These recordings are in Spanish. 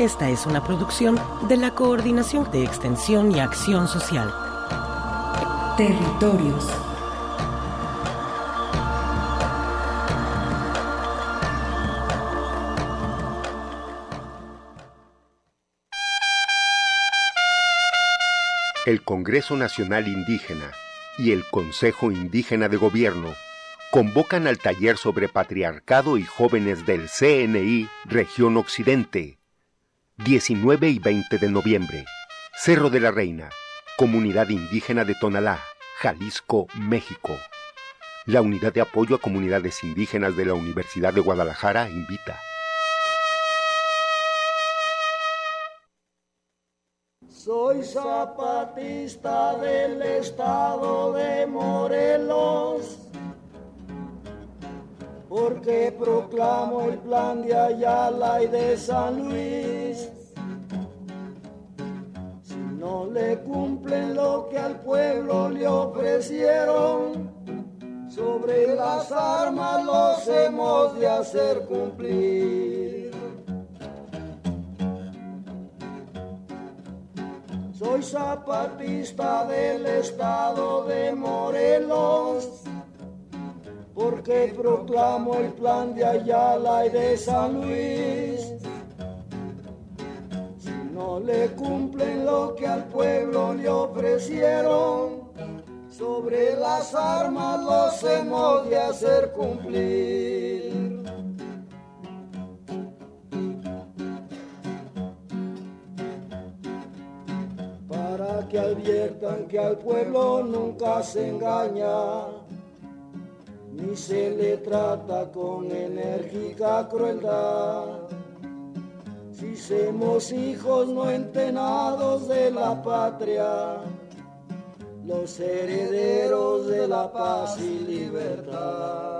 Esta es una producción de la Coordinación de Extensión y Acción Social. Territorios. El Congreso Nacional Indígena y el Consejo Indígena de Gobierno convocan al taller sobre patriarcado y jóvenes del CNI Región Occidente 19 y 20 de noviembre. Cerro de la Reina, Comunidad Indígena de Tonalá, Jalisco, México. La Unidad de Apoyo a Comunidades Indígenas de la Universidad de Guadalajara invita. Soy zapatista del estado de Morelos, porque proclamo el plan de Ayala y de San Luis. Le cumplen lo que al pueblo le ofrecieron, sobre las armas los hemos de hacer cumplir. Soy zapatista del estado de Morelos, porque proclamo el plan de Ayala y de San Luis. Le cumplen lo que al pueblo le ofrecieron, sobre las armas los hemos de hacer cumplir. para que adviertan que al pueblo nunca se engaña, ni se le trata con enérgica crueldad. Si somos hijos no entenados de la patria, los herederos de la paz y libertad.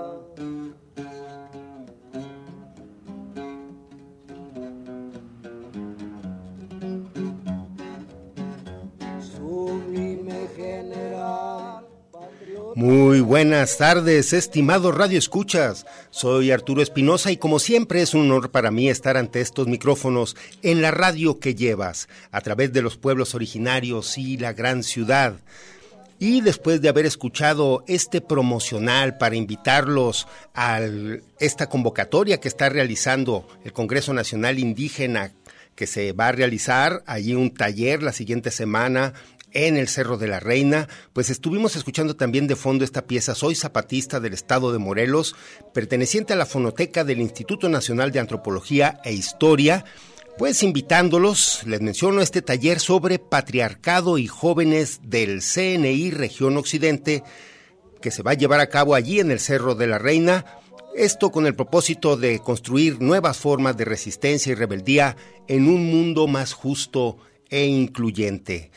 Muy buenas tardes, estimados Radio Escuchas. Soy Arturo Espinosa y como siempre es un honor para mí estar ante estos micrófonos en la radio que llevas, a través de los pueblos originarios y la gran ciudad. Y después de haber escuchado este promocional para invitarlos a esta convocatoria que está realizando el Congreso Nacional Indígena, que se va a realizar allí un taller la siguiente semana en el Cerro de la Reina, pues estuvimos escuchando también de fondo esta pieza Soy Zapatista del Estado de Morelos, perteneciente a la fonoteca del Instituto Nacional de Antropología e Historia, pues invitándolos, les menciono este taller sobre patriarcado y jóvenes del CNI Región Occidente, que se va a llevar a cabo allí en el Cerro de la Reina, esto con el propósito de construir nuevas formas de resistencia y rebeldía en un mundo más justo e incluyente.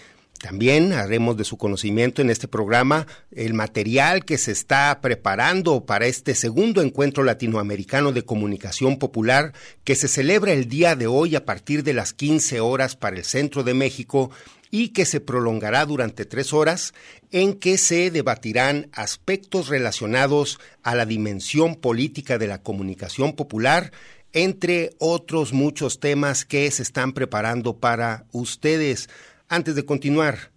También haremos de su conocimiento en este programa el material que se está preparando para este segundo encuentro latinoamericano de comunicación popular que se celebra el día de hoy a partir de las 15 horas para el centro de México y que se prolongará durante tres horas en que se debatirán aspectos relacionados a la dimensión política de la comunicación popular, entre otros muchos temas que se están preparando para ustedes. Antes de continuar,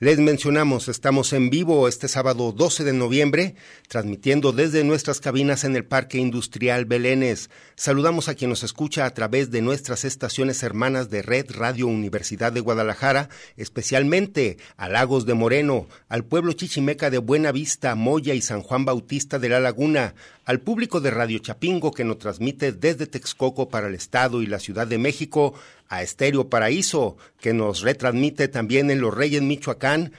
Les mencionamos, estamos en vivo este sábado 12 de noviembre, transmitiendo desde nuestras cabinas en el Parque Industrial Belénes. Saludamos a quien nos escucha a través de nuestras estaciones hermanas de Red Radio Universidad de Guadalajara, especialmente a Lagos de Moreno, al pueblo chichimeca de Buena Vista, Moya y San Juan Bautista de la Laguna, al público de Radio Chapingo que nos transmite desde Texcoco para el Estado y la Ciudad de México, a Estéreo Paraíso, que nos retransmite también en Los Reyes, Michoacán,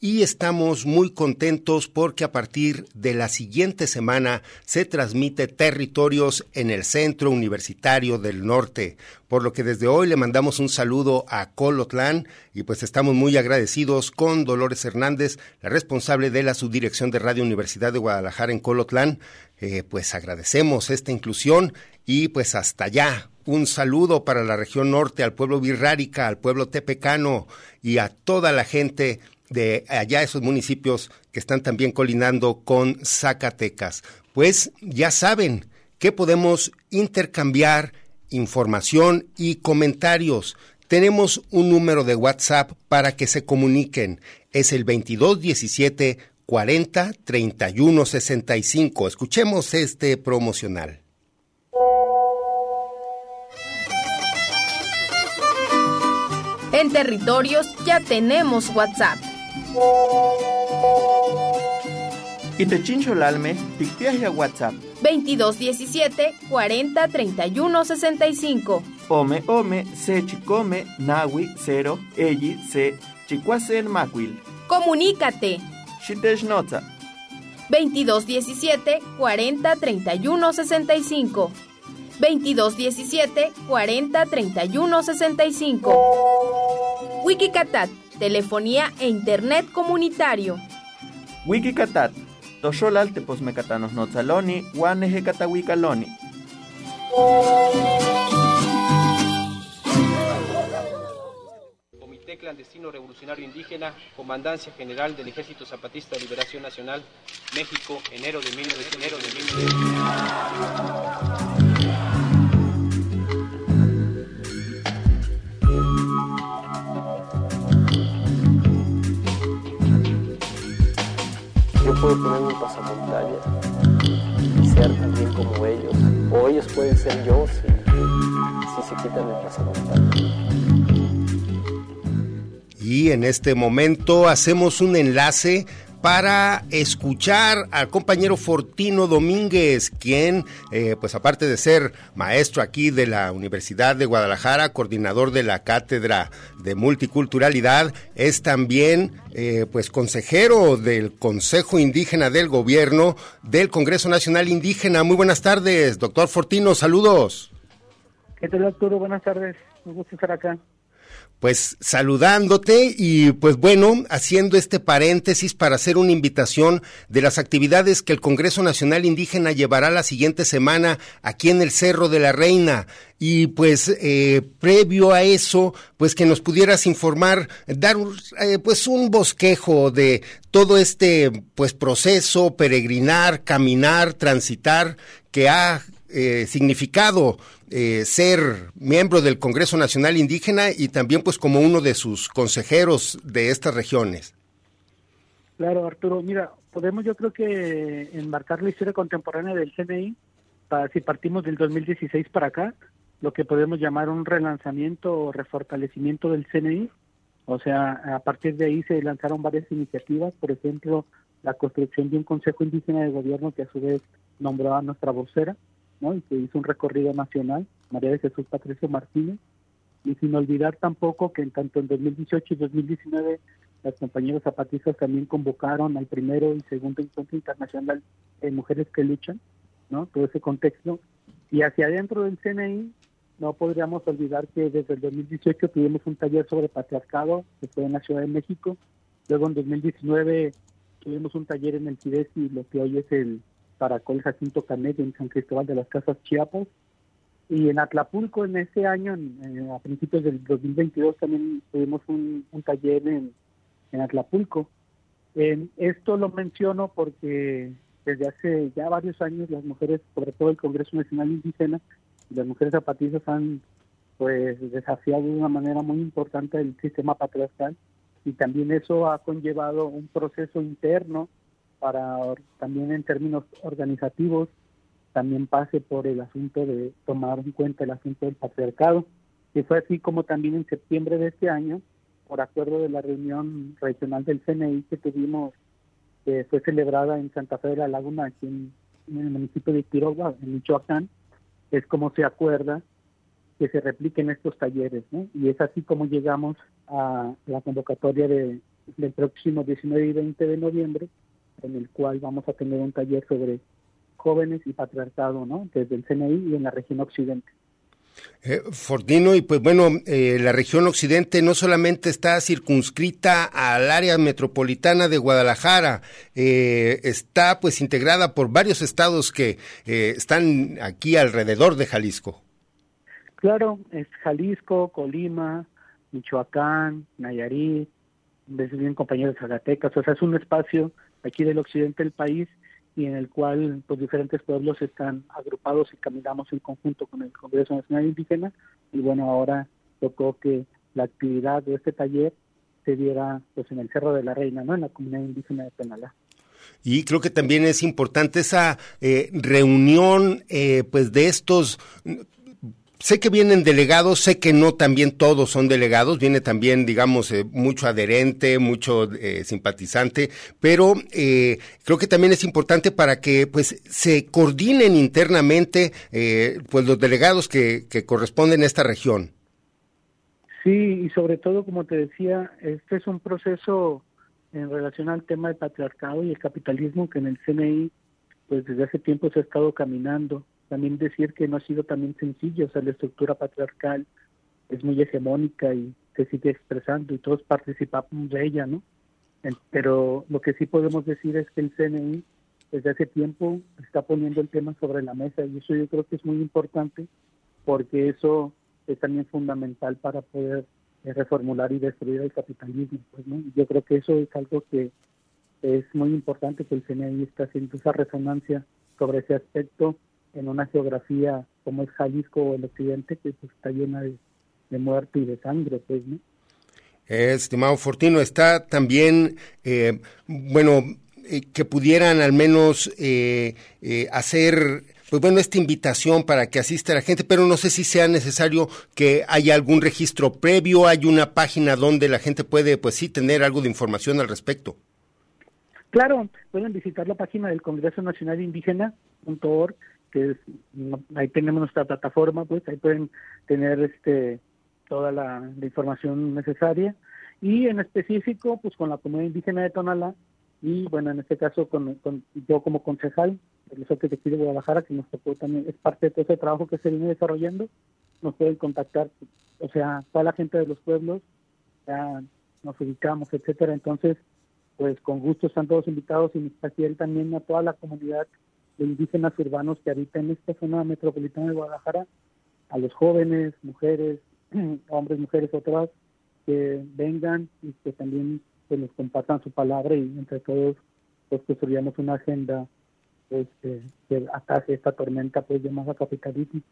y estamos muy contentos porque a partir de la siguiente semana se transmite territorios en el Centro Universitario del Norte, por lo que desde hoy le mandamos un saludo a Colotlán y pues estamos muy agradecidos con Dolores Hernández, la responsable de la subdirección de Radio Universidad de Guadalajara en Colotlán, eh, pues agradecemos esta inclusión y pues hasta allá un saludo para la región norte, al pueblo virrárica, al pueblo tepecano y a toda la gente de allá esos municipios que están también colinando con Zacatecas. Pues ya saben que podemos intercambiar información y comentarios. Tenemos un número de WhatsApp para que se comuniquen. Es el 2217 40 31 65. Escuchemos este promocional. En territorios ya tenemos WhatsApp. Itechincholalme, ya WhatsApp. 2217 40 31 65. Ome, ome, se chicome, nawi, cero, elli, se, chicuasen macuil. Comunícate. Shiteshnotza. 2217 40 31 65. 2217 40 31 65. Wikicatat, telefonía e internet comunitario. Wikicatat, tosholal teposmecatanos notzaloni, guaneje catahuicaloni. Comité Clandestino Revolucionario Indígena, Comandancia General del Ejército Zapatista de Liberación Nacional, México, enero de 1900. Enero de 1900. yo puedo tener un pasamontaña y ser también como ellos, o ellos pueden ser yo si, se quitan el pasamontaña. Y en este momento hacemos un enlace para escuchar al compañero Fortino Domínguez, quien, eh, pues aparte de ser maestro aquí de la Universidad de Guadalajara, coordinador de la Cátedra de Multiculturalidad, es también, eh, pues, consejero del Consejo Indígena del Gobierno del Congreso Nacional Indígena. Muy buenas tardes, doctor Fortino, saludos. ¿Qué tal, doctor? Buenas tardes, un gusto estar acá pues saludándote y pues bueno, haciendo este paréntesis para hacer una invitación de las actividades que el Congreso Nacional Indígena llevará la siguiente semana aquí en el Cerro de la Reina. Y pues eh, previo a eso, pues que nos pudieras informar, dar eh, pues un bosquejo de todo este pues proceso, peregrinar, caminar, transitar que ha eh, significado eh, ser miembro del Congreso Nacional Indígena y también pues como uno de sus consejeros de estas regiones. Claro, Arturo, mira, podemos yo creo que embarcar la historia contemporánea del CNI, para, si partimos del 2016 para acá, lo que podemos llamar un relanzamiento o refortalecimiento del CNI. O sea, a partir de ahí se lanzaron varias iniciativas, por ejemplo, la construcción de un Consejo Indígena de Gobierno que a su vez nombró a nuestra vocera, y que hizo un recorrido nacional, María de Jesús Patricio Martínez, y sin olvidar tampoco que en tanto en 2018 y 2019 las compañeras zapatistas también convocaron al primero y segundo encuentro internacional de mujeres que luchan, ¿no? Todo ese contexto. Y hacia adentro del CNI no podríamos olvidar que desde el 2018 tuvimos un taller sobre patriarcado que fue en la Ciudad de México. Luego en 2019 tuvimos un taller en el y lo que hoy es el Paracol Jacinto Canet en San Cristóbal de las Casas Chiapas. Y en Atlapulco en ese año, a principios del 2022, también tuvimos un, taller en, en Atlapulco. En esto lo menciono porque desde hace ya varios años las mujeres, sobre todo el Congreso Nacional Indígena, las mujeres zapatistas han pues desafiado de una manera muy importante el sistema patriarcal y también eso ha conllevado un proceso interno para también en términos organizativos también pase por el asunto de tomar en cuenta el asunto del patriarcado, que fue así como también en septiembre de este año, por acuerdo de la reunión regional del CNI que tuvimos, que fue celebrada en Santa Fe de la Laguna, aquí en, el municipio de Quiroga, en Michoacán, es como se acuerda que se repliquen estos talleres. Y es así como llegamos a la convocatoria de, del próximo 19 y 20 de noviembre, en el cual vamos a tener un taller sobre jóvenes y patriarcado, ¿no? Desde el CNI y en la región occidente. Eh, Fortino, y pues bueno, eh, la región occidente no solamente está circunscrita al área metropolitana de Guadalajara, eh, está pues integrada por varios estados que eh, están aquí alrededor de Jalisco. Claro, es Jalisco, Colima, Michoacán, Nayarit, bien compañeros de Zacatecas, o sea, es un espacio aquí del occidente del país y en el cual pues diferentes pueblos están agrupados y caminamos en conjunto con el Congreso Nacional Indígena y bueno ahora tocó que la actividad de este taller se diera pues en el Cerro de la Reina, ¿no? En la comunidad indígena de Penalá. Y creo que también es importante esa eh, reunión, eh, pues de estos sé que vienen delegados, sé que no también todos son delegados, viene también, digamos, eh, mucho adherente, mucho eh, simpatizante, pero eh, creo que también es importante para que pues se coordinen internamente pues los delegados que, que corresponden a esta región. Sí, y sobre todo, como te decía, este es un proceso en relación al tema del patriarcado y el capitalismo que en el CNI pues desde hace tiempo se ha estado caminando también decir que no ha sido también sencillo, o sea, la estructura patriarcal es muy hegemónica y se sigue expresando y todos participamos de ella, ¿no? Pero lo que sí podemos decir es que el CNI desde hace tiempo está poniendo el tema sobre la mesa y eso yo creo que es muy importante porque eso es también fundamental para poder eh, reformular y destruir el capitalismo. Pues, ¿no? Yo creo que eso es algo que es muy importante que el CNI está haciendo esa resonancia sobre ese aspecto en una geografía como es Jalisco o el occidente, que pues, está llena de, muerte y de sangre, pues, ¿no? Estimado Fortino, está también, eh, bueno, eh, que pudieran al menos eh, hacer, pues bueno, esta invitación para que asista la gente, pero no sé si sea necesario que haya algún registro previo, hay una página donde la gente puede, pues sí, tener algo de información al respecto. Claro, pueden visitar la página del Congreso Nacional Indígena.org que ahí tenemos nuestra plataforma, pues ahí pueden tener este toda la, información necesaria. Y en específico pues con la comunidad indígena de Tonalá y bueno en este caso con, yo como concejal de los de aquí Guadalajara que nos tocó también es parte de todo ese trabajo que se viene desarrollando nos pueden contactar o sea toda la gente de los pueblos ya nos ubicamos etcétera. Entonces pues con gusto están todos invitados y él también a toda la comunidad de indígenas urbanos que habitan esta zona metropolitana de Guadalajara, a los jóvenes, mujeres, hombres, mujeres, otras, que vengan y que también pues, nos compartan su palabra y entre todos pues construyamos una agenda este, que ataque esta tormenta pues llamada capitalismo.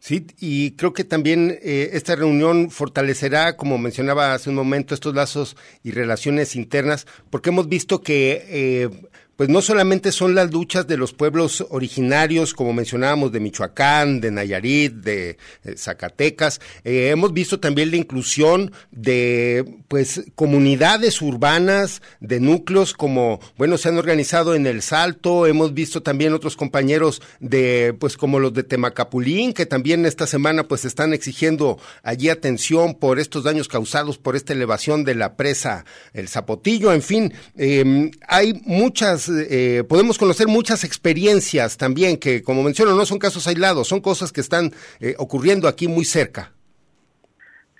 Sí, y creo que también eh, esta reunión fortalecerá, como mencionaba hace un momento, estos lazos y relaciones internas, porque hemos visto que eh, pues no solamente son las luchas de los pueblos originarios, como mencionábamos, de Michoacán, de Nayarit, de eh, Zacatecas, eh, hemos visto también la inclusión de pues comunidades urbanas, de núcleos como, bueno, se han organizado en El Salto, hemos visto también otros compañeros de, pues como los de Temacapulín, que también esta semana pues están exigiendo allí atención por estos daños causados por esta elevación de la presa El Zapotillo, en fin, eh, hay muchas eh, podemos conocer muchas experiencias también que, como menciono, no son casos aislados, son cosas que están eh, ocurriendo aquí muy cerca.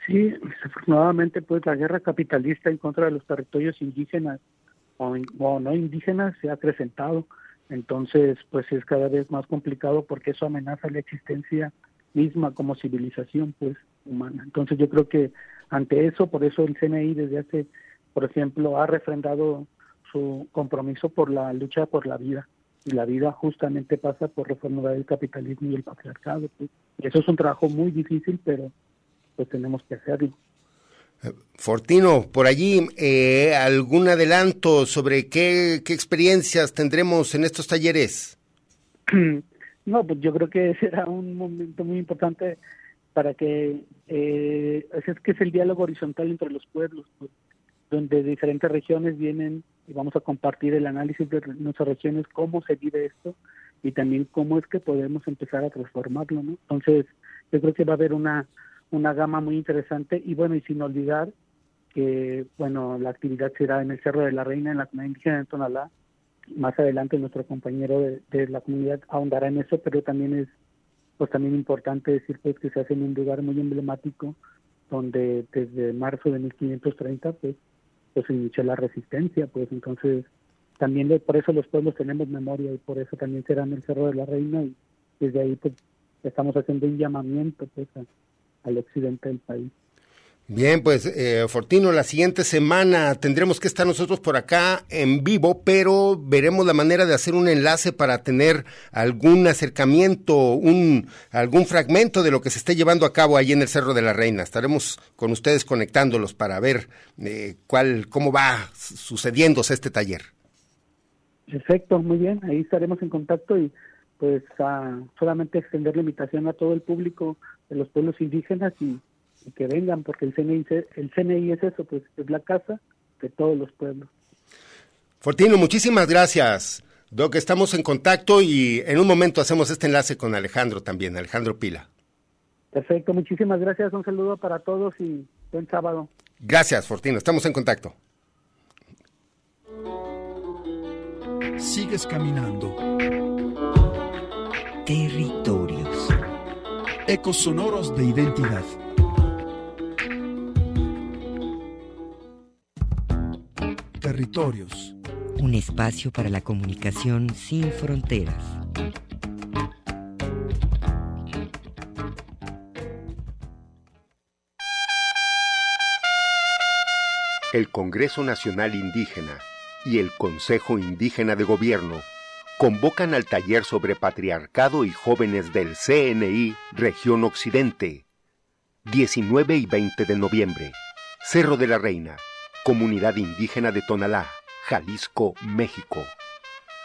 Sí, desafortunadamente, pues la guerra capitalista en contra de los territorios indígenas o, no indígenas se ha acrecentado. Entonces, pues es cada vez más complicado porque eso amenaza la existencia misma como civilización, pues humana. Entonces, yo creo que ante eso, por eso el CNI desde hace, por ejemplo, ha refrendado su compromiso por la lucha por la vida. Y la vida justamente pasa por reformar el capitalismo y el patriarcado. Pues. Y eso es un trabajo muy difícil, pero pues tenemos que hacerlo. Fortino, por allí, eh, ¿algún adelanto sobre qué, qué, experiencias tendremos en estos talleres? No, pues yo creo que será un momento muy importante para que, eh, es que es el diálogo horizontal entre los pueblos, pues, donde diferentes regiones vienen y vamos a compartir el análisis de nuestras regiones, cómo se vive esto y también cómo es que podemos empezar a transformarlo, ¿no? Entonces, yo creo que va a haber una, una gama muy interesante y bueno, y sin olvidar que, bueno, la actividad será en el Cerro de la Reina, en la comunidad indígena de Tonalá. Más adelante nuestro compañero de, la comunidad ahondará en eso, pero también es pues también importante decir pues que se hace en un lugar muy emblemático donde desde marzo de 1530 pues pues inició la resistencia, pues entonces también por eso los pueblos tenemos memoria y por eso también será en el Cerro de la Reina y desde ahí pues estamos haciendo un llamamiento pues al occidente del país. Bien, pues eh, Fortino, la siguiente semana tendremos que estar nosotros por acá en vivo, pero veremos la manera de hacer un enlace para tener algún acercamiento, un algún fragmento de lo que se esté llevando a cabo ahí en el Cerro de la Reina. Estaremos con ustedes conectándolos para ver eh, cuál, cómo va sucediéndose este taller. Perfecto, muy bien. Ahí estaremos en contacto y pues a solamente extender la invitación a todo el público de los pueblos indígenas y que vengan, porque el CNI, el CNI es eso, pues es la casa de todos los pueblos. Fortino, muchísimas gracias. Doc, estamos en contacto y en un momento hacemos este enlace con Alejandro también, Alejandro Pila. Perfecto, muchísimas gracias. Un saludo para todos y buen sábado. Gracias, Fortino. Estamos en contacto. Sigues caminando. Territorios. Ecos sonoros de identidad. Territorios. Un espacio para la comunicación sin fronteras. El Congreso Nacional Indígena y el Consejo Indígena de Gobierno convocan al taller sobre patriarcado y jóvenes del CNI Región Occidente, 19 y 20 de noviembre, Cerro de la Reina, Comunidad Indígena de Tonalá, Jalisco, México.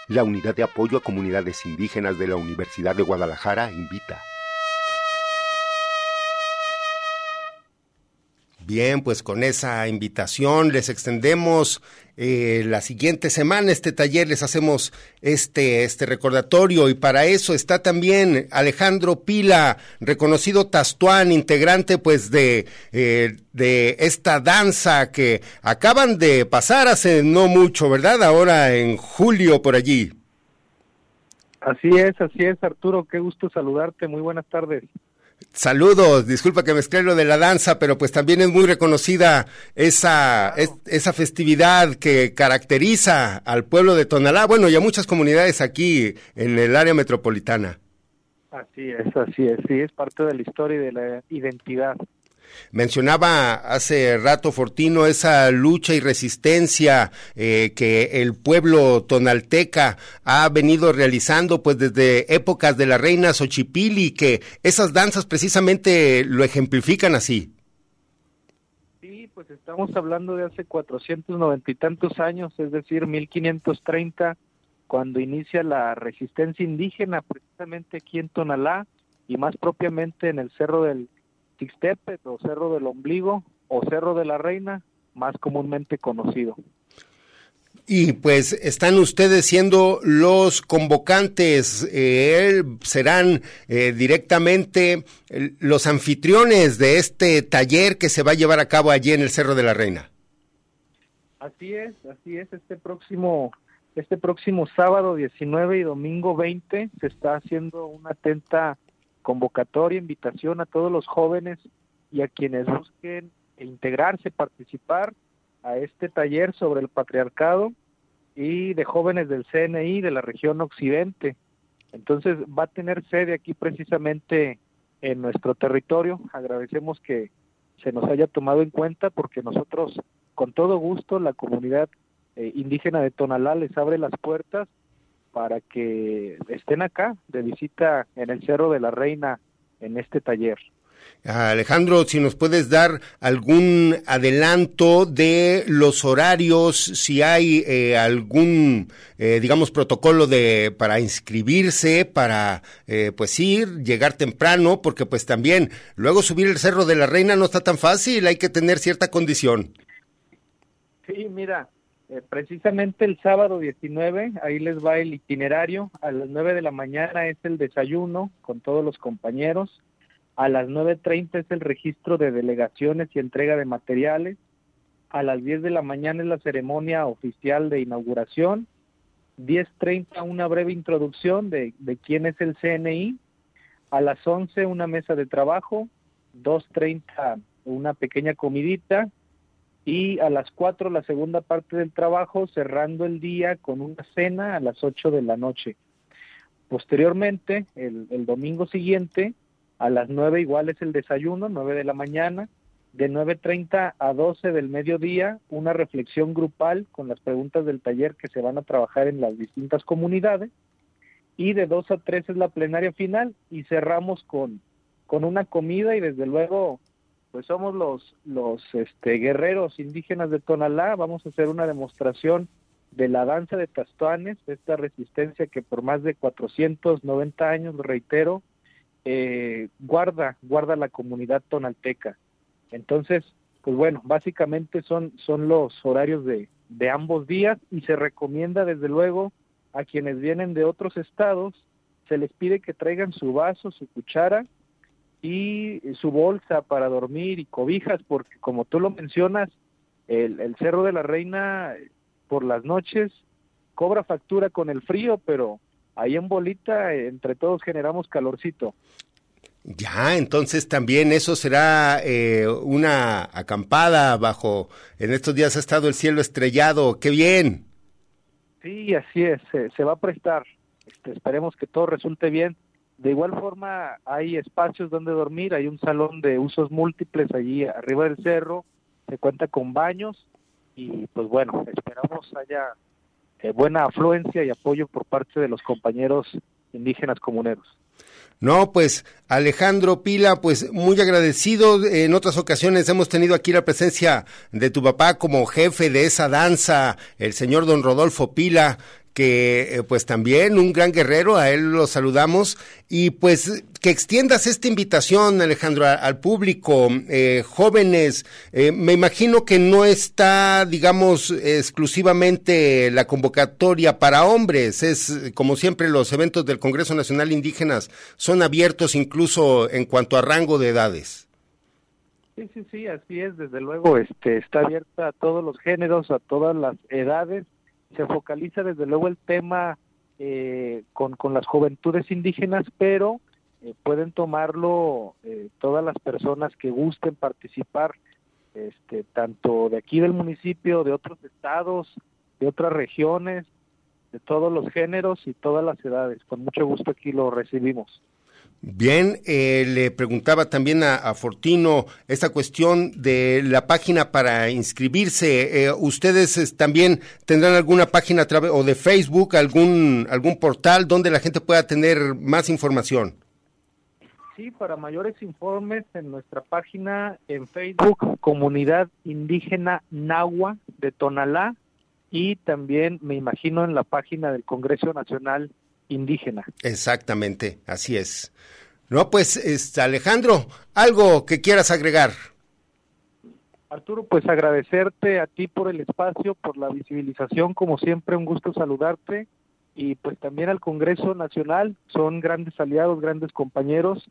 La Unidad de Apoyo a Comunidades Indígenas de la Universidad de Guadalajara invita. Bien, pues con esa invitación les extendemos eh, la siguiente semana este taller, les hacemos este, este recordatorio y para eso está también Alejandro Pila, reconocido tastuán, integrante pues de, eh, de esta danza que acaban de pasar hace no mucho, ¿verdad? Ahora en julio por allí. Así es, así es, Arturo, qué gusto saludarte, muy buenas tardes. Saludos, disculpa que mezclé lo de la danza, pero pues también es muy reconocida esa, esa festividad que caracteriza al pueblo de Tonalá, bueno, y a muchas comunidades aquí en el área metropolitana. Así es, así es, sí, es parte de la historia y de la identidad. Mencionaba hace rato Fortino esa lucha y resistencia eh, que el pueblo tonalteca ha venido realizando pues desde épocas de la reina Xochipili, que esas danzas precisamente lo ejemplifican así. Sí, pues estamos hablando de hace 490 y tantos años, es decir, 1530, cuando inicia la resistencia indígena precisamente aquí en Tonalá y más propiamente en el Cerro del O Cerro del Ombligo o Cerro de la Reina, más comúnmente conocido. Y pues están ustedes siendo los convocantes, eh, serán eh, directamente los anfitriones de este taller que se va a llevar a cabo allí en el Cerro de la Reina. Así es, así es, este próximo, este próximo sábado 19 y domingo 20 se está haciendo una atenta convocatoria, invitación a todos los jóvenes y a quienes busquen integrarse, participar a este taller sobre el patriarcado y de jóvenes del CNI de la región occidente. Entonces va a tener sede aquí precisamente en nuestro territorio. Agradecemos que se nos haya tomado en cuenta porque nosotros con todo gusto la comunidad eh, indígena de Tonalá les abre las puertas para que estén acá de visita en el Cerro de la Reina en este taller. Alejandro, si nos puedes dar algún adelanto de los horarios, si hay eh, algún, eh, digamos, protocolo de para inscribirse, para, eh, pues ir, llegar temprano, porque pues también luego subir el Cerro de la Reina no está tan fácil, hay que tener cierta condición. Sí, mira, precisamente el sábado 19, ahí les va el itinerario, a las 9 de la mañana es el desayuno con todos los compañeros a las 9.30 es el registro de delegaciones y entrega de materiales. A las 10 de la mañana es la ceremonia oficial de inauguración. 10.30 una breve introducción de, de quién es el CNI. A las 11 una mesa de trabajo. 2.30 una pequeña comidita. Y a las 4 la segunda parte del trabajo, cerrando el día con una cena a las 8 de la noche. Posteriormente, el, domingo siguiente, a las 9 igual es el desayuno, 9 de la mañana. De 9.30 a 12 del mediodía, una reflexión grupal con las preguntas del taller que se van a trabajar en las distintas comunidades. Y de 2 a 3 es la plenaria final y cerramos con, con una comida y desde luego pues somos los, los este, guerreros indígenas de Tonalá. Vamos a hacer una demostración de la danza de Tastuanes, esta resistencia que por más de 490 años, reitero, eh, guarda, guarda la comunidad tonalteca. Entonces, pues bueno, básicamente son, son los horarios de, de ambos días y se recomienda desde luego a quienes vienen de otros estados, se les pide que traigan su vaso, su cuchara y su bolsa para dormir y cobijas, porque como tú lo mencionas, el, el Cerro de la Reina por las noches cobra factura con el frío, pero ahí en bolita entre todos generamos calorcito. Ya, entonces también eso será eh, una acampada bajo, en estos días ha estado el cielo estrellado, qué bien. Sí, así es, se, va a prestar, este, esperemos que todo resulte bien. De igual forma hay espacios donde dormir, hay un salón de usos múltiples allí arriba del cerro, se cuenta con baños y pues bueno, esperamos haya eh, buena afluencia y apoyo por parte de los compañeros indígenas comuneros. No, pues Alejandro Pila, pues muy agradecido. En otras ocasiones hemos tenido aquí la presencia de tu papá como jefe de esa danza, el señor don Rodolfo Pila, que eh, pues también un gran guerrero, a él lo saludamos. Y pues que extiendas esta invitación, Alejandro, al público, eh, jóvenes, eh, me imagino que no está, digamos, exclusivamente la convocatoria para hombres, es como siempre los eventos del Congreso Nacional Indígenas son abiertos incluso en cuanto a rango de edades. Sí, sí, sí, así es, desde luego, este, está abierta a todos los géneros, a todas las edades, se focaliza desde luego el tema eh, con, las juventudes indígenas, pero eh, pueden tomarlo eh, todas las personas que gusten participar, este, tanto de aquí del municipio, de otros estados, de otras regiones, de todos los géneros y todas las edades. Con mucho gusto aquí lo recibimos. Bien, eh, le preguntaba también a, Fortino esta cuestión de la página para inscribirse. Eh, ¿Ustedes también tendrán alguna página o de Facebook, algún, algún portal donde la gente pueda tener más información? Sí, para mayores informes en nuestra página en Facebook, Comunidad Indígena Nahua de Tonalá, y también me imagino en la página del Congreso Nacional indígena. Exactamente, así es. No, pues, este, Alejandro, algo que quieras agregar. Arturo, pues agradecerte a ti por el espacio, por la visibilización, como siempre, un gusto saludarte y pues también al Congreso Nacional, son grandes aliados, grandes compañeros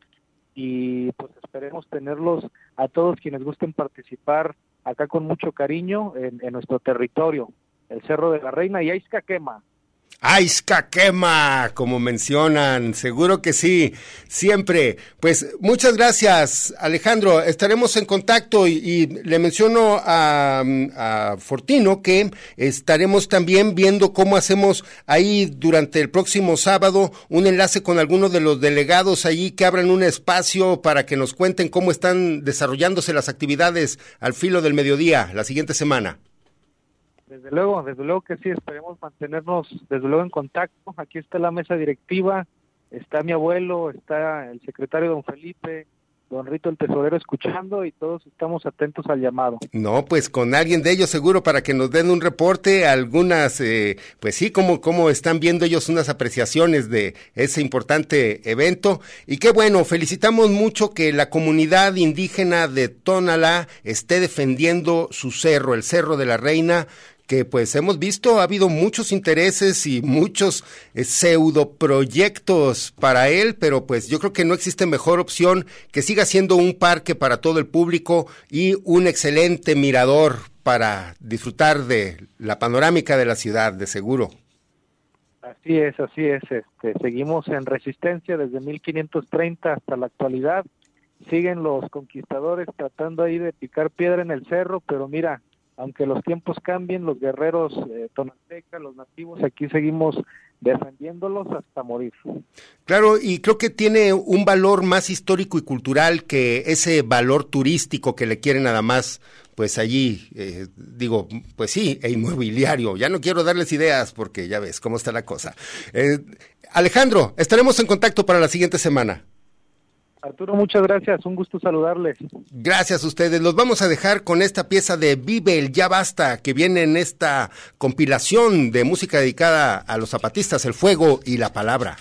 y pues esperemos tenerlos a todos quienes gusten participar acá con mucho cariño en, en nuestro territorio, el Cerro de la Reina y Aizca Quema. Aisca quema, como mencionan, seguro que sí, siempre. Pues muchas gracias, Alejandro. Estaremos en contacto y, le menciono a, a, Fortino que estaremos también viendo cómo hacemos ahí durante el próximo sábado un enlace con algunos de los delegados allí que abran un espacio para que nos cuenten cómo están desarrollándose las actividades al filo del mediodía la siguiente semana. Desde luego, desde luego que sí, esperemos mantenernos desde luego en contacto. Aquí está la mesa directiva, está mi abuelo, está el secretario don Felipe, don Rito el tesorero escuchando y todos estamos atentos al llamado. No, pues con alguien de ellos seguro para que nos den un reporte, algunas, eh, pues sí, cómo, cómo están viendo ellos unas apreciaciones de ese importante evento. Y qué bueno, felicitamos mucho que la comunidad indígena de Tonalá esté defendiendo su cerro, el Cerro de la Reina, que pues hemos visto ha habido muchos intereses y muchos eh, pseudo proyectos para él, pero pues yo creo que no existe mejor opción que siga siendo un parque para todo el público y un excelente mirador para disfrutar de la panorámica de la ciudad, de seguro. Así es, así es. Este, seguimos en resistencia desde 1530 hasta la actualidad. Siguen los conquistadores tratando ahí de picar piedra en el cerro, pero mira, aunque los tiempos cambien, los guerreros eh, los nativos, aquí seguimos defendiéndolos hasta morir. Claro, y creo que tiene un valor más histórico y cultural que ese valor turístico que le quieren nada más, pues allí, eh, digo, pues sí, e inmobiliario. Ya no quiero darles ideas porque ya ves cómo está la cosa. Eh, Alejandro, estaremos en contacto para la siguiente semana. Arturo, muchas gracias, un gusto saludarles. Gracias a ustedes. Los vamos a dejar con esta pieza de Vive el Ya Basta, que viene en esta compilación de música dedicada a los zapatistas, el fuego y la palabra.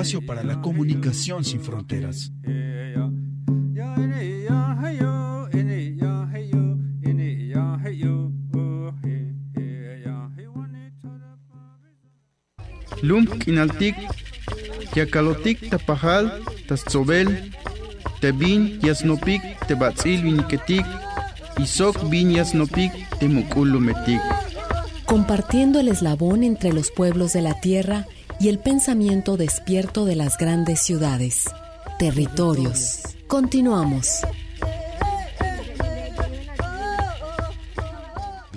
Espacio para la comunicación sin fronteras. Lump inaltik, yakalotik tapajal, tatzobel, tebin yasnopik, tebatzil viniketik, isok bin yasnopik, temukulumetik compartiendo el eslabón entre los pueblos de la tierra y el pensamiento despierto de las grandes ciudades. Territorios. Continuamos.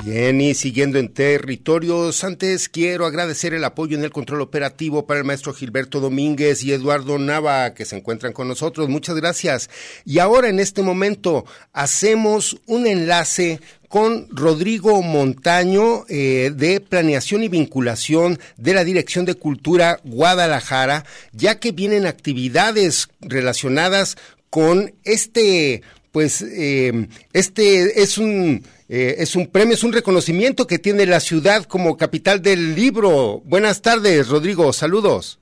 Bien, y siguiendo en territorios, antes quiero agradecer el apoyo en el control operativo para el maestro Gilberto Domínguez y Eduardo Nava, que se encuentran con nosotros. Muchas gracias. Y ahora, en este momento, hacemos un enlace con Rodrigo Montaño eh, de Planeación y Vinculación de la Dirección de Cultura Guadalajara, ya que vienen actividades relacionadas con este, pues, eh, este es un eh, es un premio, es un reconocimiento que tiene la ciudad como capital del libro. Buenas tardes, Rodrigo, saludos.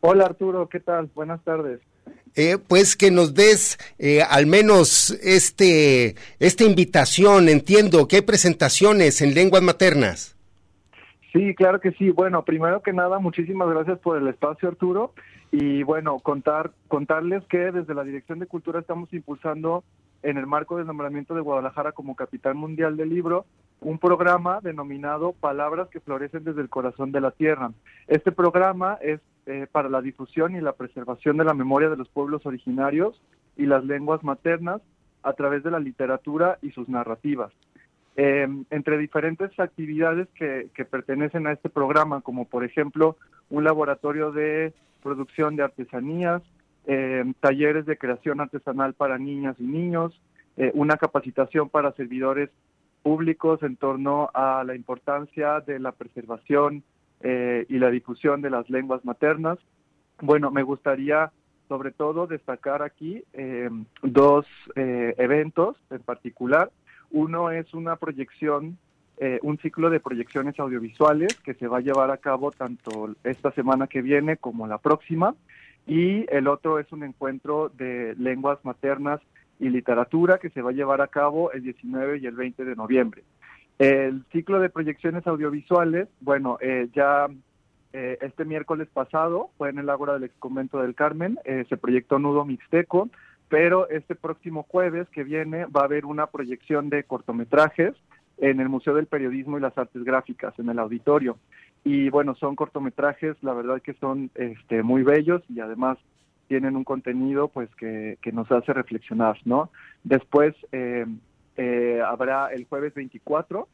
Hola Arturo, ¿qué tal? Buenas tardes. Eh, pues que nos des eh, al menos este esta invitación. Entiendo que hay presentaciones en lenguas maternas. Sí, claro que sí. Bueno, primero que nada, muchísimas gracias por el espacio, Arturo. Y bueno, contar, contarles que desde la Dirección de Cultura estamos impulsando en el marco del nombramiento de Guadalajara como capital mundial del libro, un programa denominado Palabras que florecen desde el corazón de la tierra. Este programa es eh, para la difusión y la preservación de la memoria de los pueblos originarios y las lenguas maternas a través de la literatura y sus narrativas. Em, entre diferentes actividades que, que pertenecen a este programa, como por ejemplo un laboratorio de producción de artesanías, eh, talleres de creación artesanal para niñas y niños, eh, una capacitación para servidores públicos en torno a la importancia de la preservación eh, y la difusión de las lenguas maternas. Bueno, me gustaría sobre todo destacar aquí dos eventos en particular. Uno es una proyección un ciclo de proyecciones audiovisuales que se va a llevar a cabo tanto esta semana que viene como la próxima y el otro es un encuentro de lenguas maternas y literatura que se va a llevar a cabo el 19 y el 20 de noviembre. El ciclo de proyecciones audiovisuales, bueno, eh, ya eh, este miércoles pasado fue en el Ágora del Ex Convento del Carmen, eh, se proyectó Nudo Mixteco, pero este próximo jueves que viene va a haber una proyección de cortometrajes en el Museo del Periodismo y las Artes Gráficas, en el auditorio y bueno, son cortometrajes, la verdad que son este, muy bellos y además tienen un contenido pues que, nos hace reflexionar, ¿no? Después eh, eh, habrá el jueves 24,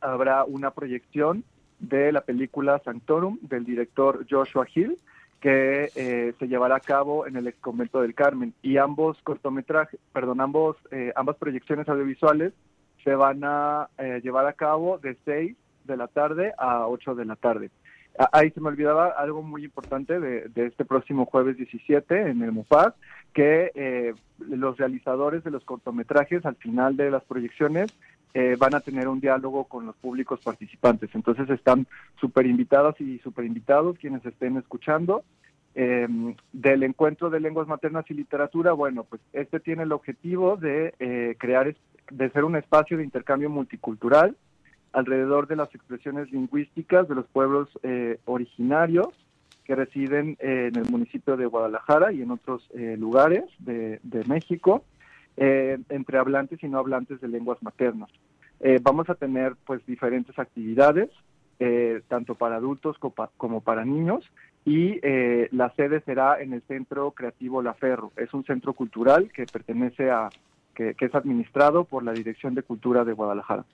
habrá una proyección de la película Sanctorum del director Joshua Hill, que eh, se llevará a cabo en el ex convento del Carmen y ambos cortometrajes, perdón, ambos, ambas proyecciones audiovisuales se van a llevar a cabo de 6 de la tarde a 8 de la tarde. Ahí se me olvidaba algo muy importante de, este próximo jueves 17 en el MUFAS, que eh, los realizadores de los cortometrajes al final de las proyecciones eh, van a tener un diálogo con los públicos participantes. Entonces están súper invitadas y súper invitados quienes estén escuchando. Eh, del encuentro de lenguas maternas y literatura, bueno, pues este tiene el objetivo de crear, de ser un espacio de intercambio multicultural alrededor de las expresiones lingüísticas de los pueblos eh, originarios que residen eh, en el municipio de Guadalajara y en otros eh, lugares de, México, entre hablantes y no hablantes de lenguas maternas. vamos a tener pues diferentes actividades, tanto para adultos como para niños, y la sede será en el Centro Creativo La Ferro. Es un centro cultural que pertenece a, que es administrado por la Dirección de Cultura de Guadalajara.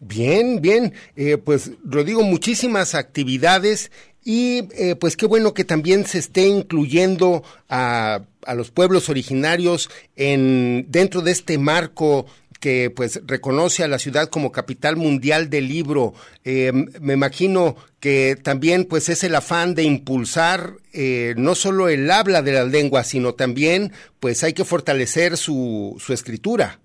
Bien, bien. Eh, pues Rodrigo, muchísimas actividades y eh, pues qué bueno que también se esté incluyendo a, a los pueblos originarios en dentro de este marco que pues reconoce a la ciudad como capital mundial del libro. Eh, me imagino que también pues es el afán de impulsar eh, no solo el habla de las lenguas, sino también pues hay que fortalecer su, su escritura.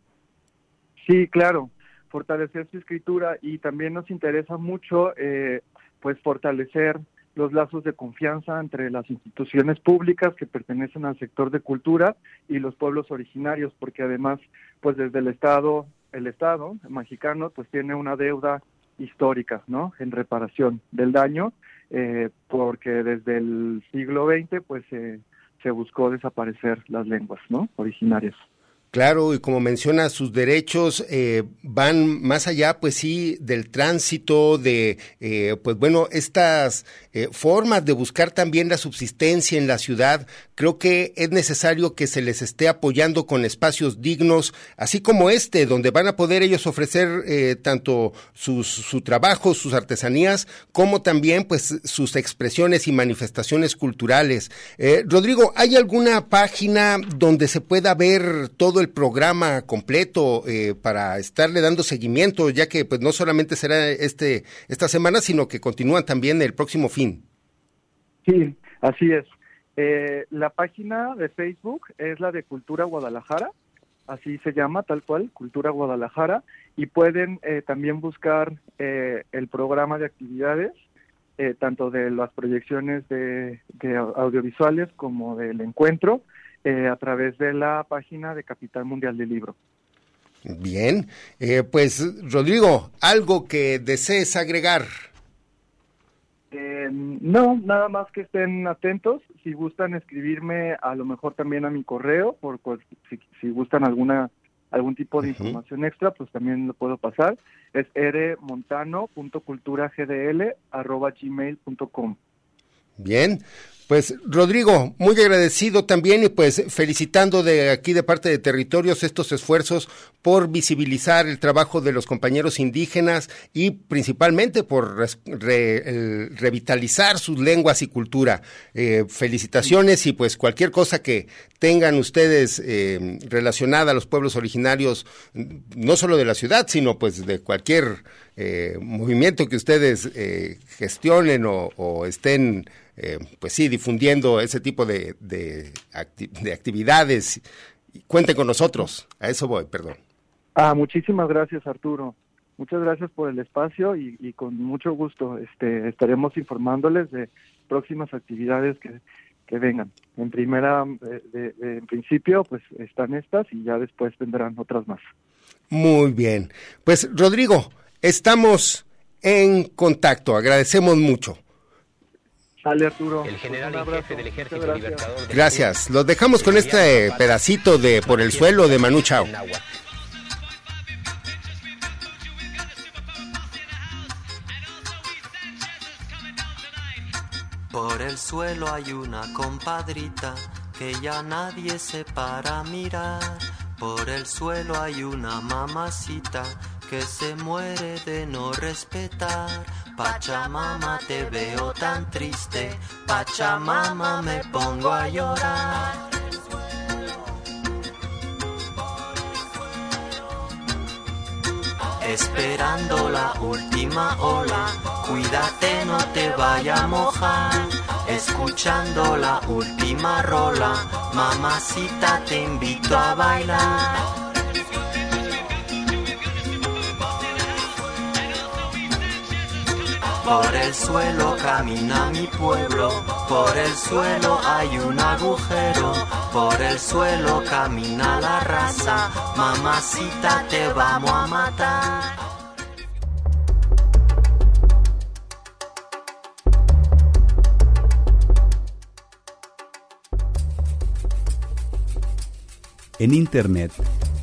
Sí, claro fortalecer su escritura y también nos interesa mucho eh, pues fortalecer los lazos de confianza entre las instituciones públicas que pertenecen al sector de cultura y los pueblos originarios, porque además, pues desde el Estado, el Estado mexicano, pues tiene una deuda histórica, ¿no? En reparación del daño, eh, porque desde el siglo XX, pues se buscó desaparecer las lenguas, ¿no? Originarias. Claro, y como menciona, sus derechos eh, van más allá, pues sí, del tránsito, de, eh, pues bueno, estas eh, formas de buscar también la subsistencia en la ciudad. Creo que es necesario que se les esté apoyando con espacios dignos, así como este, donde van a poder ellos ofrecer tanto sus, su trabajo, sus artesanías, como también, pues, sus expresiones y manifestaciones culturales. Rodrigo, ¿hay alguna página donde se pueda ver todo el programa completo eh, para estarle dando seguimiento, ya que pues no solamente será este esta semana, sino que continúan también el próximo fin. Sí, así es. Eh, la página de Facebook es la de Cultura Guadalajara, así se llama tal cual, Cultura Guadalajara, y pueden eh, también buscar el programa de actividades, tanto de las proyecciones de audiovisuales como del encuentro, eh, a través de la página de Capital Mundial del Libro. Bien, eh, pues Rodrigo, algo que desees agregar. Eh, no, nada más que estén atentos. Si gustan escribirme, a lo mejor también a mi correo, por pues, si, si gustan alguna algún tipo de información extra, pues también lo puedo pasar. Es rmontano.culturagdl.gmail.com Bien, pues Rodrigo, muy agradecido también y pues felicitando de aquí de parte de Territorios estos esfuerzos por visibilizar el trabajo de los compañeros indígenas y principalmente por revitalizar sus lenguas y cultura. Eh, felicitaciones y pues cualquier cosa que tengan ustedes eh, relacionada a los pueblos originarios, no solo de la ciudad, sino pues de cualquier eh, movimiento que ustedes gestionen o estén eh, pues sí, difundiendo ese tipo de, de, actividades. Cuenten con nosotros, a eso voy, perdón. Ah, muchísimas gracias Arturo. Muchas gracias por el espacio y, con mucho gusto este, estaremos informándoles de próximas actividades que, que vengan. En primera, de, en principio, pues están estas y ya después vendrán otras más. Muy bien. Pues Rodrigo, estamos en contacto. Agradecemos mucho. Arturo. El general en jefe del Ejército Libertador. Gracias. Los dejamos con este pedacito de Por el suelo de Manu Chao. Por el suelo hay una compadrita que ya nadie se para mirar. Por el suelo hay una mamacita que se muere de no respetar. Pachamama, te veo tan triste. Pachamama, me pongo a llorar. Esperando la última ola, cuídate, no te vaya a mojar. Escuchando la última rola, mamacita, te invito a bailar. Por el suelo camina mi pueblo, por el suelo hay un agujero, por el suelo camina la raza, mamacita te vamos a matar. En Internet,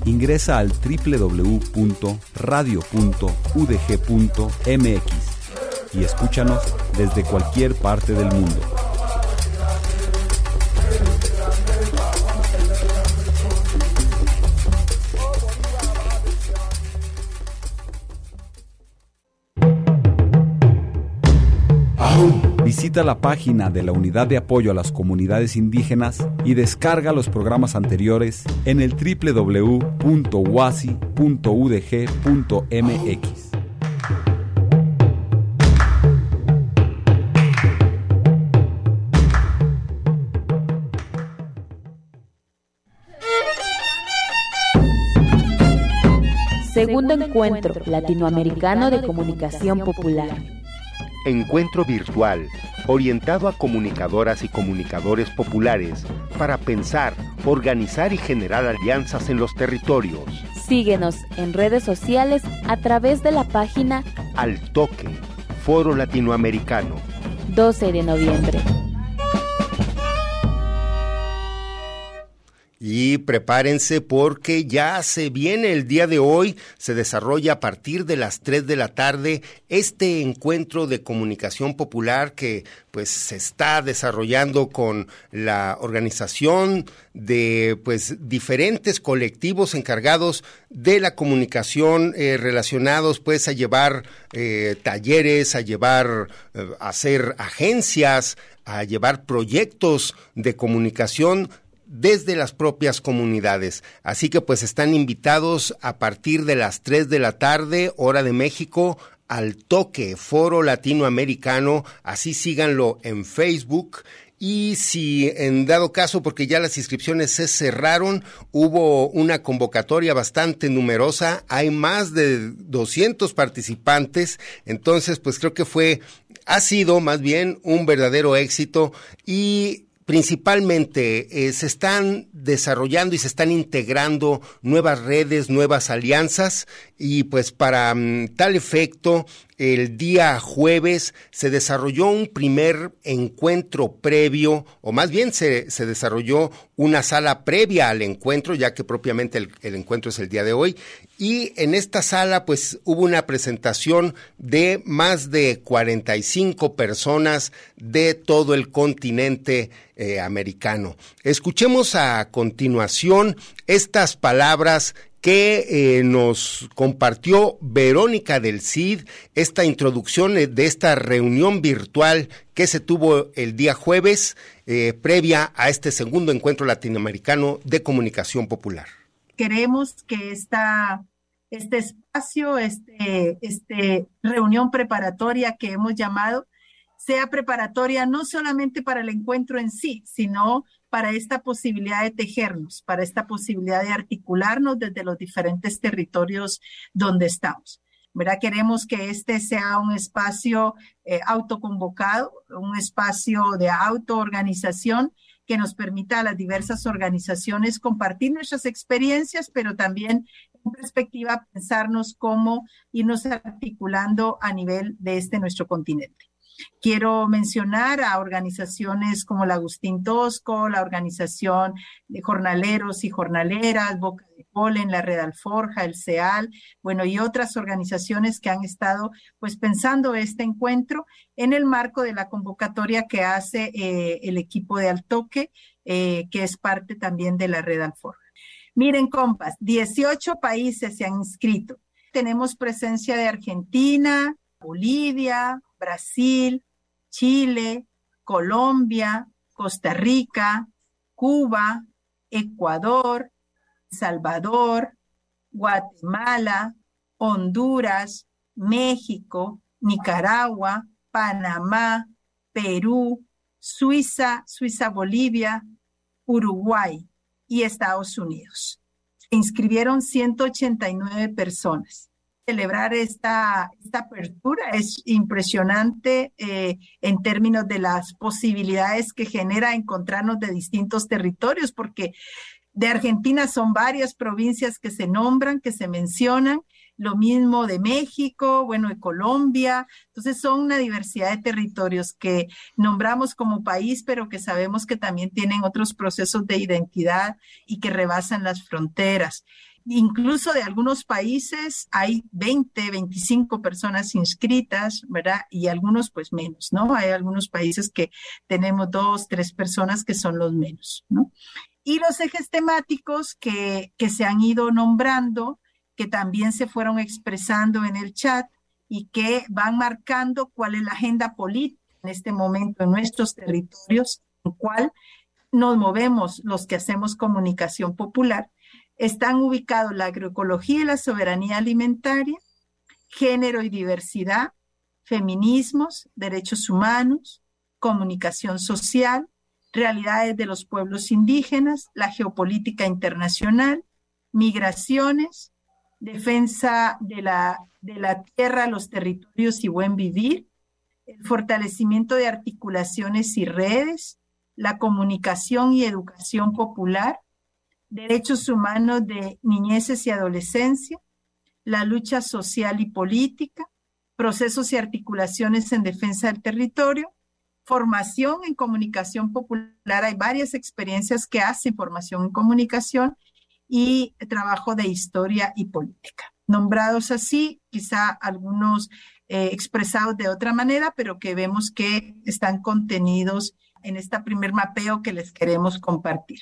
ingresa al www.radio.udg.mx y escúchanos desde cualquier parte del mundo. Visita la página de la Unidad de Apoyo a las Comunidades Indígenas y descarga los programas anteriores en el www.wasi.udg.mx. Segundo Encuentro Latinoamericano de Comunicación Popular. Encuentro virtual orientado a comunicadoras y comunicadores populares para pensar, organizar y generar alianzas en los territorios. Síguenos en redes sociales a través de la página Al Toque, Foro Latinoamericano. 12 de noviembre. Y prepárense porque ya se viene el día de hoy, se desarrolla a partir de las 3 de la tarde este encuentro de comunicación popular que pues se está desarrollando con la organización de pues diferentes colectivos encargados de la comunicación eh, relacionados pues a llevar eh, talleres, a llevar, eh, a hacer agencias, a llevar proyectos de comunicación desde las propias comunidades. Así que pues están invitados a partir de las 3 de la tarde, hora de México, al toque Foro Latinoamericano. Así síganlo en Facebook. Y si en dado caso, porque ya las inscripciones se cerraron, hubo una convocatoria bastante numerosa, hay más de 200 participantes, entonces pues creo que fue, ha sido más bien un verdadero éxito y principalmente se están desarrollando y se están integrando nuevas redes, nuevas alianzas y pues para mm, tal efecto el día jueves se desarrolló un primer encuentro previo, o más bien se, se desarrolló una sala previa al encuentro, ya que propiamente el, encuentro es el día de hoy. Y en esta sala, pues hubo una presentación de más de 45 personas de todo el continente eh, americano. Escuchemos a continuación estas palabras que eh, nos compartió Verónica del CID, esta introducción de esta reunión virtual que se tuvo el día jueves, eh, previa a este segundo encuentro latinoamericano de comunicación popular. Queremos que esta, este espacio, este, este reunión preparatoria que hemos llamado, sea preparatoria no solamente para el encuentro en sí, sino para esta posibilidad de tejernos, para esta posibilidad de articularnos desde los diferentes territorios donde estamos. ¿verdad? Queremos que este sea un espacio eh, autoconvocado, un espacio de autoorganización que nos permita a las diversas organizaciones compartir nuestras experiencias, pero también en perspectiva pensarnos cómo irnos articulando a nivel de este nuestro continente. Quiero mencionar a organizaciones como la Agustín Tosco, la Organización de Jornaleros y Jornaleras, Boca de Polen, la Red Alforja, el CEAL, bueno, y otras organizaciones que han estado pues pensando este encuentro en el marco de la convocatoria que hace eh, el equipo de Altoque, eh, que es parte también de la Red Alforja. Miren, compas, 18 países se han inscrito. Tenemos presencia de Argentina, Bolivia, Brasil, Chile, Colombia, Costa Rica, Cuba, Ecuador, Salvador, Guatemala, Honduras, México, Nicaragua, Panamá, Perú, Suiza, Suiza, Bolivia, Uruguay y Estados Unidos. Inscribieron 189 personas celebrar esta, esta apertura. Es impresionante eh, en términos de las posibilidades que genera encontrarnos de distintos territorios, porque de Argentina son varias provincias que se nombran, que se mencionan, lo mismo de México, bueno, de Colombia. Entonces son una diversidad de territorios que nombramos como país, pero que sabemos que también tienen otros procesos de identidad y que rebasan las fronteras. Incluso de algunos países hay 20, 25 personas inscritas, ¿verdad? Y algunos pues menos, ¿no? Hay algunos países que tenemos dos, tres personas que son los menos, ¿no? Y los ejes temáticos que, que se han ido nombrando, que también se fueron expresando en el chat y que van marcando cuál es la agenda política en este momento en nuestros territorios, en cuál nos movemos los que hacemos comunicación popular están ubicados la agroecología y la soberanía alimentaria, género y diversidad, feminismos, derechos humanos, comunicación social, realidades de los pueblos indígenas, la geopolítica internacional, migraciones, defensa de la, de la tierra, los territorios y buen vivir, el fortalecimiento de articulaciones y redes, la comunicación y educación popular, derechos humanos de niñeces y adolescencia, la lucha social y política, procesos y articulaciones en defensa del territorio, formación en comunicación popular. Hay varias experiencias que hacen formación en comunicación y trabajo de historia y política. Nombrados así, quizá algunos eh, expresados de otra manera, pero que vemos que están contenidos en este primer mapeo que les queremos compartir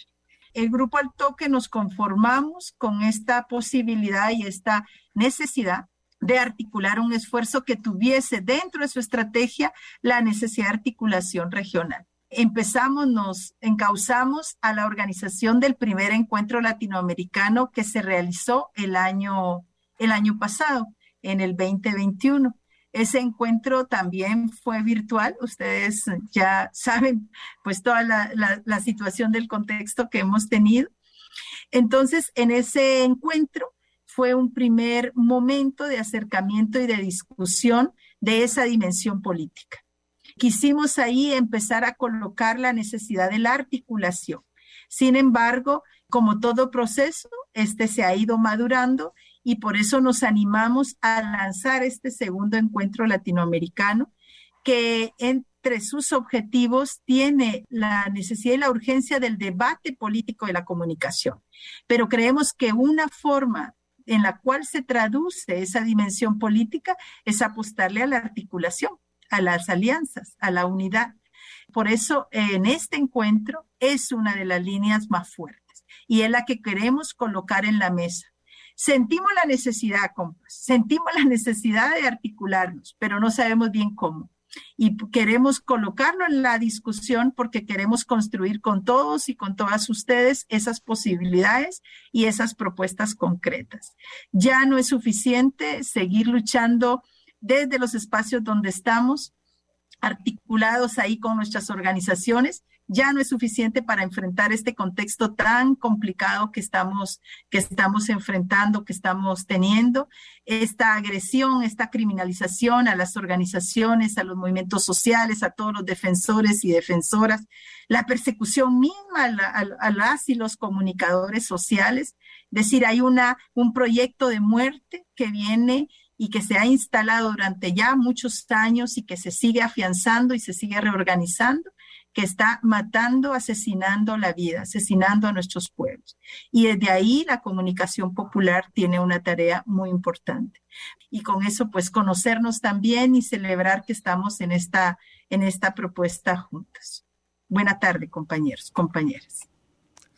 el grupo al toque nos conformamos con esta posibilidad y esta necesidad de articular un esfuerzo que tuviese dentro de su estrategia la necesidad de articulación regional. Empezamos, nos encauzamos a la organización del primer encuentro latinoamericano que se realizó el año, el año pasado, en el 2021. Ese encuentro también fue virtual. Ustedes ya saben, pues, toda la, situación del contexto que hemos tenido. Entonces, en ese encuentro fue un primer momento de acercamiento y de discusión de esa dimensión política quisimos ahí empezar a colocar la necesidad de la articulación. Sin embargo, como todo proceso, este se ha ido madurando y por eso nos animamos a lanzar este segundo encuentro latinoamericano que entre sus objetivos tiene la necesidad y la urgencia del debate político de la comunicación. Pero creemos que una forma en la cual se traduce esa dimensión política es apostarle a la articulación, a las alianzas, a la unidad. Por eso en este encuentro es una de las líneas más fuertes y es la que queremos colocar en la mesa. Sentimos la necesidad, compas, sentimos la necesidad de articularnos, pero no sabemos bien cómo y queremos colocarlo en la discusión porque queremos construir con todos y con todas ustedes esas posibilidades y esas propuestas concretas. Ya no es suficiente seguir luchando desde los espacios donde estamos, articulados ahí con nuestras organizaciones, ya no es suficiente para enfrentar este contexto tan complicado que estamos, que estamos enfrentando, que estamos teniendo, esta agresión, esta criminalización a las organizaciones, a los movimientos sociales, a todos los defensores y defensoras, la persecución misma a, las y los comunicadores sociales. Es decir, hay una, un proyecto de muerte que viene y que se ha instalado durante ya muchos años y que se sigue afianzando y se sigue reorganizando que está matando, asesinando la vida, asesinando a nuestros pueblos. Y desde ahí la comunicación popular tiene una tarea muy importante. Y con eso, pues, conocernos también y celebrar que estamos en esta, en esta propuesta juntos. Buena tarde, compañeros, compañeras.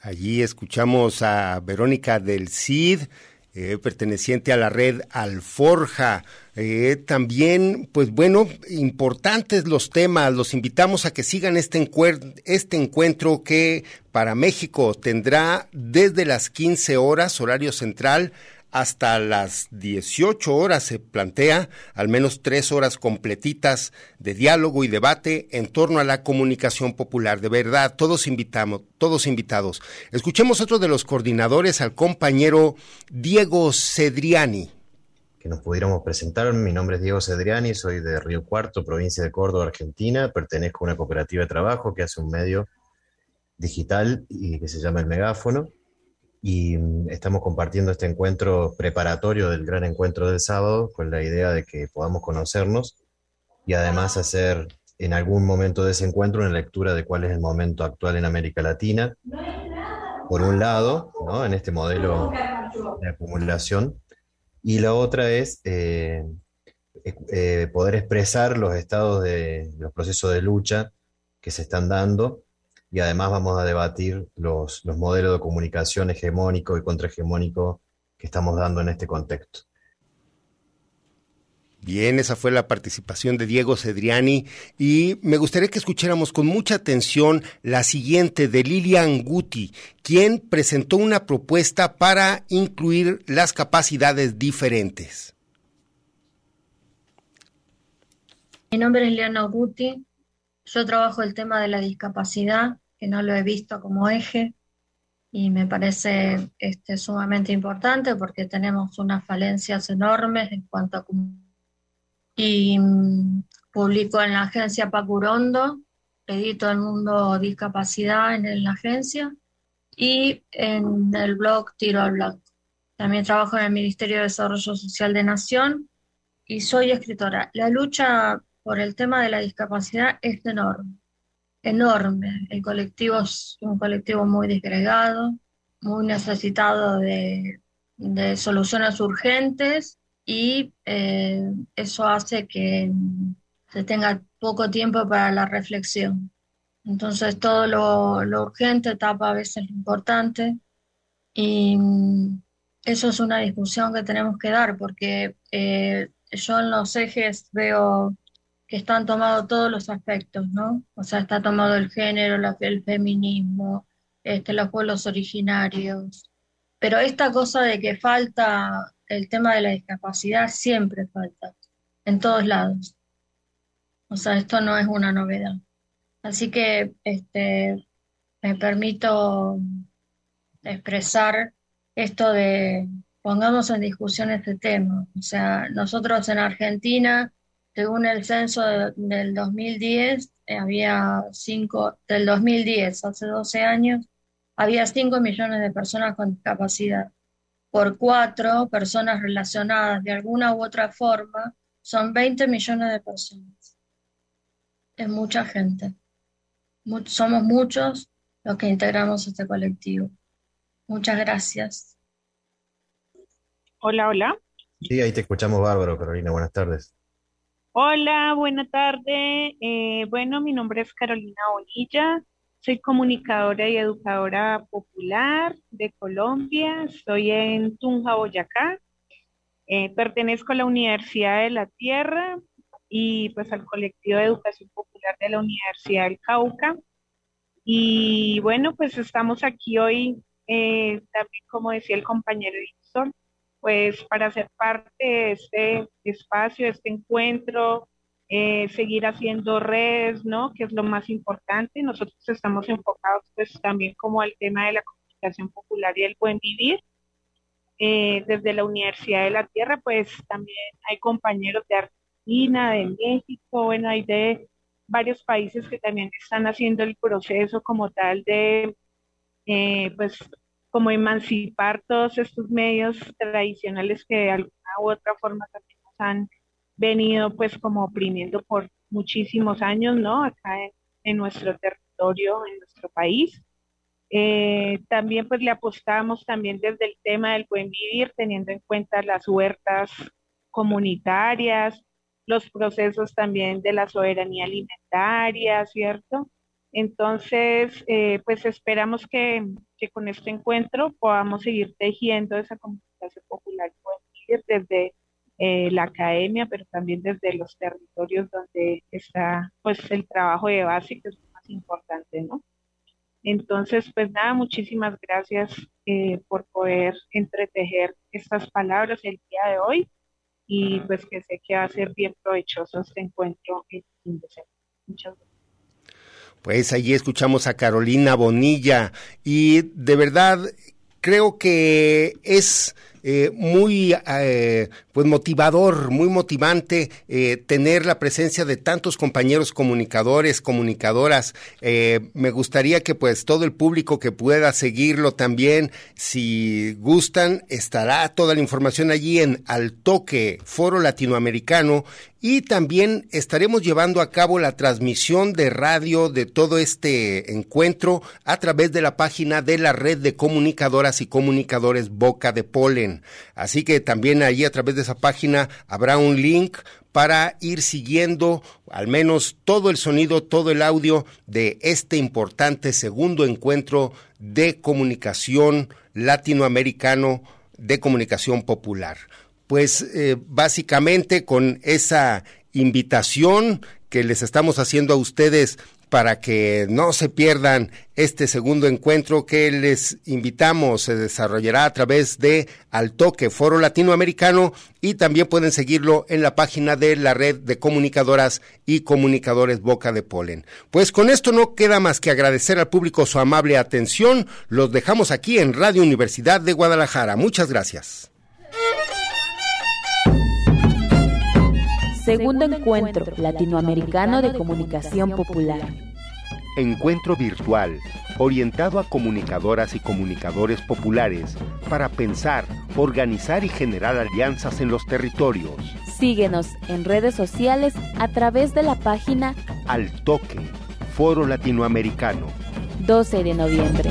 Allí escuchamos a Verónica del CID eh, perteneciente a la red Alforja. Eh, también, pues bueno, importantes los temas. Los invitamos a que sigan este, este encuentro que para México tendrá desde las 15 horas, horario central, hasta las 18 horas se plantea al menos tres horas completitas de diálogo y debate en torno a la comunicación popular. De verdad, todos invitamos, todos invitados. Escuchemos otro de los coordinadores, al compañero Diego Cedriani. Que nos pudiéramos presentar. Mi nombre es Diego Cedriani, soy de Río Cuarto, provincia de Córdoba, Argentina. Pertenezco a una cooperativa de trabajo que hace un medio digital y que se llama El Megáfono y mm, estamos compartiendo este encuentro preparatorio del gran encuentro del sábado con la idea de que podamos conocernos y además hacer en algún momento de ese encuentro una lectura de cuál es el momento actual en América Latina, por un lado, ¿no? en este modelo de acumulación, y la otra es eh, eh, poder expresar los estados de los procesos de lucha que se están dando y además vamos a debatir los, modelos de comunicación hegemónico y contrahegemónico que estamos dando en este contexto. Bien, esa fue la participación de Diego Cedriani y me gustaría que escucháramos con mucha atención la siguiente de Lilian Guti, quien presentó una propuesta para incluir las capacidades diferentes. Mi nombre es Liliana Guti, yo trabajo el tema de la discapacidad no lo he visto como eje y me parece este, sumamente importante porque tenemos unas falencias enormes en cuanto a... Y mm, publico en la agencia Pacurondo, edito el mundo discapacidad en, la agencia y en el blog Tiro al Blog. También trabajo en el Ministerio de Desarrollo Social de Nación y soy escritora. La lucha por el tema de la discapacidad es enorme enorme. El colectivo es un colectivo muy disgregado, muy necesitado de, soluciones urgentes y eh, eso hace que se tenga poco tiempo para la reflexión. Entonces todo lo, urgente tapa a veces lo importante y mm, eso es una discusión que tenemos que dar porque eh, yo en los ejes veo están tomados todos los aspectos, ¿no? O sea, está tomado el género, el feminismo, este, los pueblos originarios. Pero esta cosa de que falta el tema de la discapacidad siempre falta, en todos lados. O sea, esto no es una novedad. Así que este, me permito expresar esto de pongamos en discusión este tema. O sea, nosotros en Argentina Según el censo del 2010, eh, había cinco, del 2010, hace 12 años, había 5 millones de personas con discapacidad. Por cuatro personas relacionadas de alguna u otra forma, son 20 millones de personas. Es mucha gente. somos muchos los que integramos este colectivo. Muchas gracias. Hola, hola. Sí, ahí te escuchamos bárbaro, Carolina. Buenas tardes. Hola, buena tarde. Eh, bueno, mi nombre es Carolina Bonilla. Soy comunicadora y educadora popular de Colombia. Estoy en Tunja, Boyacá. Eh, pertenezco a la Universidad de la Tierra y pues al colectivo de educación popular de la Universidad del Cauca. Y bueno, pues estamos aquí hoy, eh, también como decía el compañero Víctor, pues para ser parte de este espacio, de este encuentro, eh, seguir haciendo redes, ¿no? Que es lo más importante. Nosotros estamos enfocados pues también como al tema de la comunicación popular y el buen vivir. Eh, desde la Universidad de la Tierra, pues también hay compañeros de Argentina, de México, bueno, hay de varios países que también están haciendo el proceso como tal de, eh, pues, como emancipar todos estos medios tradicionales que de alguna u otra forma también nos han venido pues como oprimiendo por muchísimos años, ¿no? Acá en, nuestro territorio, en nuestro país. Eh, también pues le apostamos también desde el tema del buen vivir, teniendo en cuenta las huertas comunitarias, los procesos también de la soberanía alimentaria, ¿cierto? Entonces, eh, pues esperamos que, con este encuentro podamos seguir tejiendo esa comunicación popular desde eh, la academia, pero también desde los territorios donde está pues el trabajo de base, que es lo más importante, ¿no? Entonces, pues nada, muchísimas gracias eh, por poder entretejer estas palabras el día de hoy y pues que sé que va a ser bien provechoso este encuentro el fin de semana. Muchas gracias. Pues allí escuchamos a Carolina Bonilla y de verdad creo que es eh, muy eh, pues motivador, muy motivante eh, tener la presencia de tantos compañeros comunicadores, comunicadoras. me gustaría que pues todo el público que pueda seguirlo también, si gustan, estará toda la información allí en Al Toque Foro Latinoamericano y también estaremos llevando a cabo la transmisión de radio de todo este encuentro a través de la página de la red de comunicadoras y comunicadores Boca de Polen. Así que también allí a través de esa página habrá un link para ir siguiendo al menos todo el sonido, todo el audio de este importante segundo encuentro de comunicación latinoamericano de comunicación popular. Pues eh, básicamente con esa invitación que les estamos haciendo a ustedes para que no se pierdan este segundo encuentro que les invitamos. Se desarrollará a través de Altoque Foro Latinoamericano y también pueden seguirlo en la página de la red de comunicadoras y comunicadores Boca de Polen. Pues con esto no queda más que agradecer al público su amable atención. Los dejamos aquí en Radio Universidad de Guadalajara. Muchas gracias. Segundo Encuentro Latinoamericano de Comunicación Popular. Encuentro virtual orientado a comunicadoras y comunicadores populares para pensar, organizar y generar alianzas en los territorios. Síguenos en redes sociales a través de la página Al Toque, Foro Latinoamericano. 12 de noviembre.